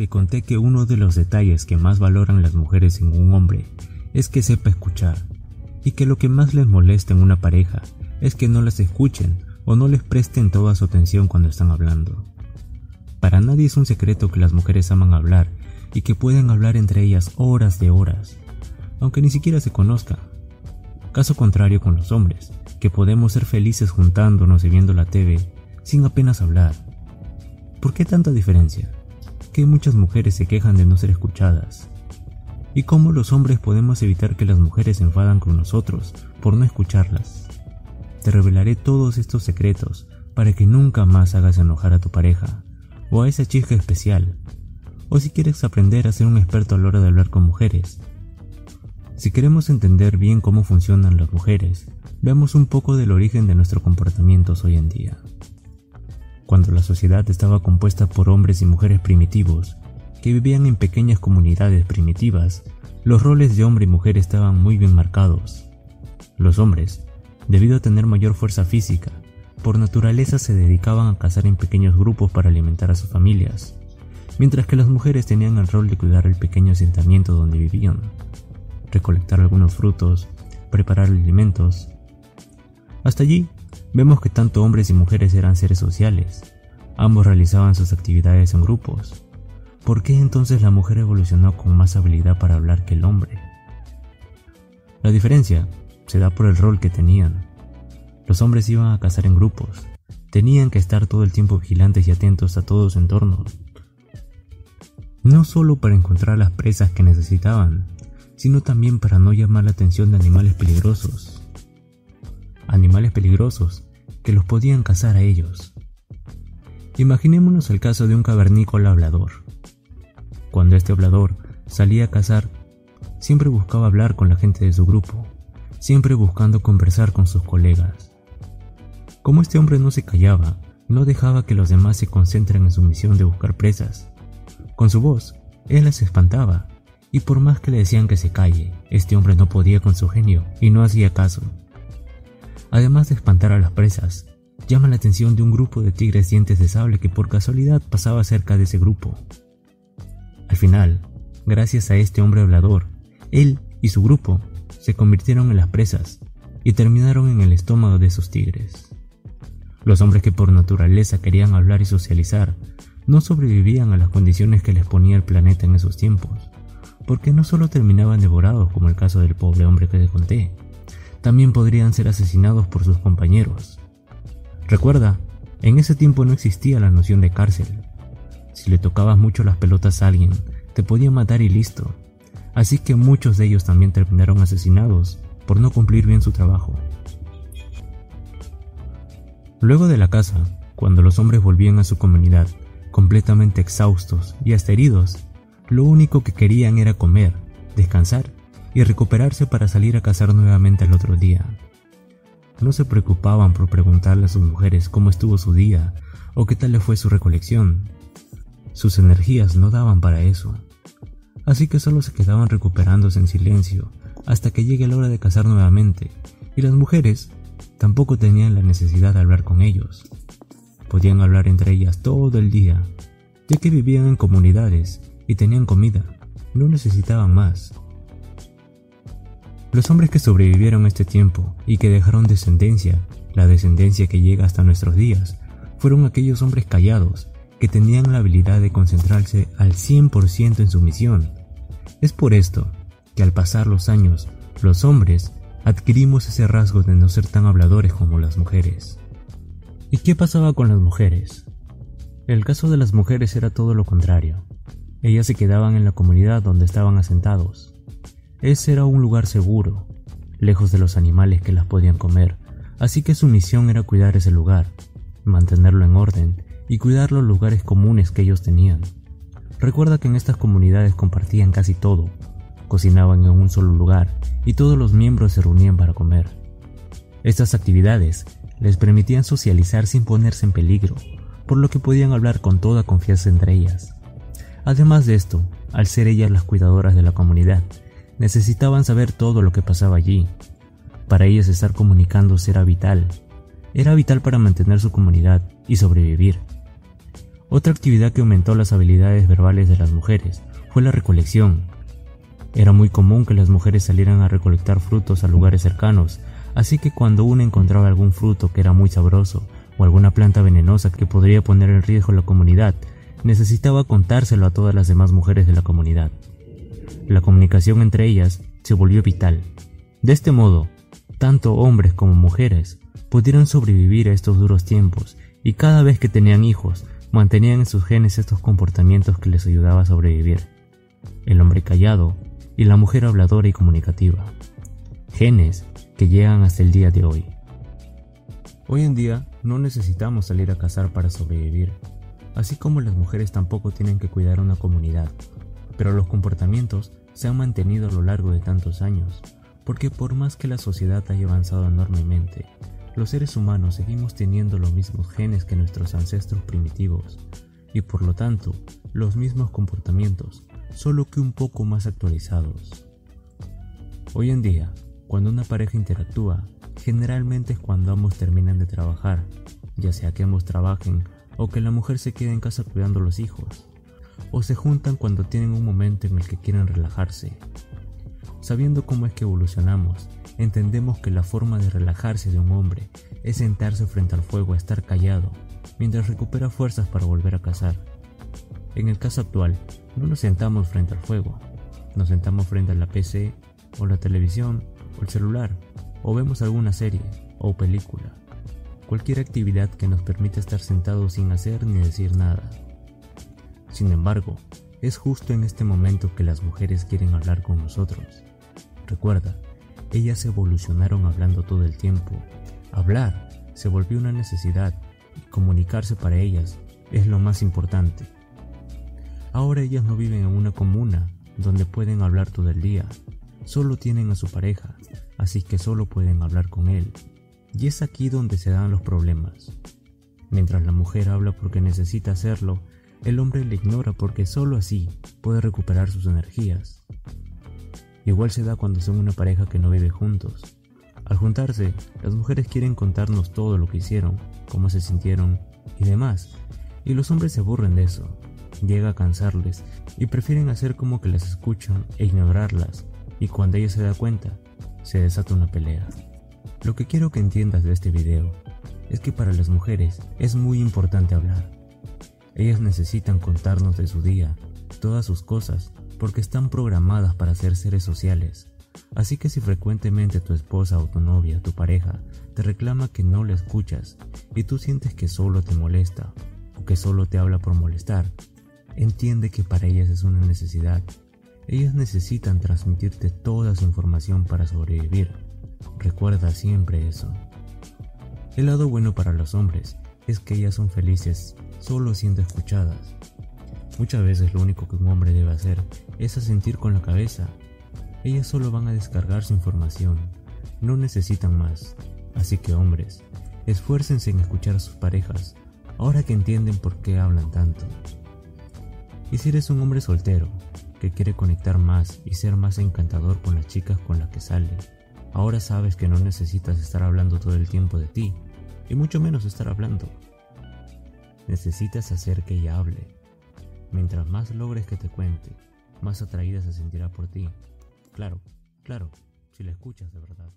Te conté que uno de los detalles que más valoran las mujeres en un hombre es que sepa escuchar y que lo que más les molesta en una pareja es que no las escuchen o no les presten toda su atención cuando están hablando. Para nadie es un secreto que las mujeres aman hablar y que pueden hablar entre ellas horas de horas, aunque ni siquiera se conozcan. Caso contrario con los hombres, que podemos ser felices juntándonos y viendo la TV sin apenas hablar. ¿Por qué tanta diferencia? Muchas mujeres se quejan de no ser escuchadas. ¿Y cómo los hombres podemos evitar que las mujeres se enfadan con nosotros por no escucharlas? Te revelaré todos estos secretos para que nunca más hagas enojar a tu pareja o a esa chica especial. O si quieres aprender a ser un experto a la hora de hablar con mujeres. Si queremos entender bien cómo funcionan las mujeres, veamos un poco del origen de nuestros comportamientos hoy en día. Cuando la sociedad estaba compuesta por hombres y mujeres primitivos, que vivían en pequeñas comunidades primitivas, los roles de hombre y mujer estaban muy bien marcados. Los hombres Debido a tener mayor fuerza física, por naturaleza se dedicaban a cazar en pequeños grupos para alimentar a sus familias, mientras que las mujeres tenían el rol de cuidar el pequeño asentamiento donde vivían, recolectar algunos frutos, preparar alimentos. Hasta allí, vemos que tanto hombres y mujeres eran seres sociales, ambos realizaban sus actividades en grupos. ¿Por qué entonces la mujer evolucionó con más habilidad para hablar que el hombre? La diferencia se da por el rol que tenían. Los hombres iban a cazar en grupos, tenían que estar todo el tiempo vigilantes y atentos a todo su entorno. No solo para encontrar las presas que necesitaban, sino también para no llamar la atención de animales peligrosos. Animales peligrosos que los podían cazar a ellos. Imaginémonos el caso de un cavernícola hablador. Cuando este hablador salía a cazar, siempre buscaba hablar con la gente de su grupo, siempre buscando conversar con sus colegas. Como este hombre no se callaba, no dejaba que los demás se concentren en su misión de buscar presas. Con su voz, él las espantaba, y por más que le decían que se calle, este hombre no podía con su genio y no hacía caso. Además de espantar a las presas, llama la atención de un grupo de tigres dientes de sable que por casualidad pasaba cerca de ese grupo. Al final, gracias a este hombre hablador, él y su grupo se convirtieron en las presas y terminaron en el estómago de esos tigres. Los hombres que por naturaleza querían hablar y socializar no sobrevivían a las condiciones que les ponía el planeta en esos tiempos, porque no solo terminaban devorados como el caso del pobre hombre que te conté, también podrían ser asesinados por sus compañeros. Recuerda, en ese tiempo no existía la noción de cárcel. Si le tocabas mucho las pelotas a alguien, te podía matar y listo, así que muchos de ellos también terminaron asesinados por no cumplir bien su trabajo. Luego de la casa, cuando los hombres volvían a su comunidad, completamente exhaustos y hasta heridos, lo único que querían era comer, descansar y recuperarse para salir a cazar nuevamente al otro día. No se preocupaban por preguntarle a sus mujeres cómo estuvo su día o qué tal le fue su recolección. Sus energías no daban para eso así que solo se quedaban recuperándose en silencio hasta que llegue la hora de cazar nuevamente, y las mujeres tampoco tenían la necesidad de hablar con ellos. Podían hablar entre ellas todo el día, ya que vivían en comunidades y tenían comida, no necesitaban más. Los hombres que sobrevivieron este tiempo y que dejaron descendencia, la descendencia que llega hasta nuestros días, fueron aquellos hombres callados que tenían la habilidad de concentrarse al 100% en su misión. Es por esto que al pasar los años, los hombres adquirimos ese rasgo de no ser tan habladores como las mujeres. ¿Y qué pasaba con las mujeres? El caso de las mujeres era todo lo contrario. Ellas se quedaban en la comunidad donde estaban asentados. Ese era un lugar seguro, lejos de los animales que las podían comer, así que su misión era cuidar ese lugar, mantenerlo en orden y cuidar los lugares comunes que ellos tenían. Recuerda que en estas comunidades compartían casi todo, cocinaban en un solo lugar y todos los miembros se reunían para comer. Estas actividades les permitían socializar sin ponerse en peligro, por lo que podían hablar con toda confianza entre ellas. Además de esto, al ser ellas las cuidadoras de la comunidad, necesitaban saber todo lo que pasaba allí. Para ellas estar comunicándose era vital. Era vital para mantener su comunidad y sobrevivir. Otra actividad que aumentó las habilidades verbales de las mujeres fue la recolección. Era muy común que las mujeres salieran a recolectar frutos a lugares cercanos, así que cuando una encontraba algún fruto que era muy sabroso o alguna planta venenosa que podría poner en riesgo la comunidad, necesitaba contárselo a todas las demás mujeres de la comunidad. La comunicación entre ellas se volvió vital. De este modo, tanto hombres como mujeres pudieron sobrevivir a estos duros tiempos y cada vez que tenían hijos mantenían en sus genes estos comportamientos que les ayudaba a sobrevivir. El hombre callado y la mujer habladora y comunicativa. Genes que llegan hasta el día de hoy. Hoy en día no necesitamos salir a cazar para sobrevivir, así como las mujeres tampoco tienen que cuidar una comunidad, pero los comportamientos se han mantenido a lo largo de tantos años, porque por más que la sociedad haya avanzado enormemente, los seres humanos seguimos teniendo los mismos genes que nuestros ancestros primitivos, y por lo tanto, los mismos comportamientos, solo que un poco más actualizados. Hoy en día, cuando una pareja interactúa, generalmente es cuando ambos terminan de trabajar, ya sea que ambos trabajen o que la mujer se quede en casa cuidando a los hijos, o se juntan cuando tienen un momento en el que quieren relajarse. Sabiendo cómo es que evolucionamos, entendemos que la forma de relajarse de un hombre es sentarse frente al fuego a estar callado, mientras recupera fuerzas para volver a cazar. En el caso actual, no nos sentamos frente al fuego, nos sentamos frente a la PC o la televisión o el celular, o vemos alguna serie o película. Cualquier actividad que nos permita estar sentados sin hacer ni decir nada. Sin embargo, es justo en este momento que las mujeres quieren hablar con nosotros. Recuerda, ellas evolucionaron hablando todo el tiempo. Hablar se volvió una necesidad y comunicarse para ellas es lo más importante. Ahora ellas no viven en una comuna donde pueden hablar todo el día. Solo tienen a su pareja, así que solo pueden hablar con él. Y es aquí donde se dan los problemas. Mientras la mujer habla porque necesita hacerlo, el hombre le ignora porque solo así puede recuperar sus energías. Igual se da cuando son una pareja que no vive juntos. Al juntarse, las mujeres quieren contarnos todo lo que hicieron, cómo se sintieron y demás, y los hombres se aburren de eso, llega a cansarles y prefieren hacer como que las escuchan e ignorarlas, y cuando ella se da cuenta, se desata una pelea. Lo que quiero que entiendas de este video es que para las mujeres es muy importante hablar. Ellas necesitan contarnos de su día, todas sus cosas, porque están programadas para ser seres sociales. Así que si frecuentemente tu esposa o tu novia, tu pareja, te reclama que no le escuchas y tú sientes que solo te molesta o que solo te habla por molestar, Entiende que para ellas es una necesidad. Ellas necesitan transmitirte toda su información para sobrevivir. Recuerda siempre eso. El lado bueno para los hombres es que ellas son felices solo siendo escuchadas. Muchas veces lo único que un hombre debe hacer es asentir con la cabeza. Ellas solo van a descargar su información, no necesitan más. Así que hombres, esfuércense en escuchar a sus parejas, ahora que entienden por qué hablan tanto. Y si eres un hombre soltero, que quiere conectar más y ser más encantador con las chicas con las que sale, ahora sabes que no necesitas estar hablando todo el tiempo de ti, y mucho menos estar hablando. Necesitas hacer que ella hable. Mientras más logres que te cuente, más atraída se sentirá por ti. Claro, claro, si la escuchas de verdad.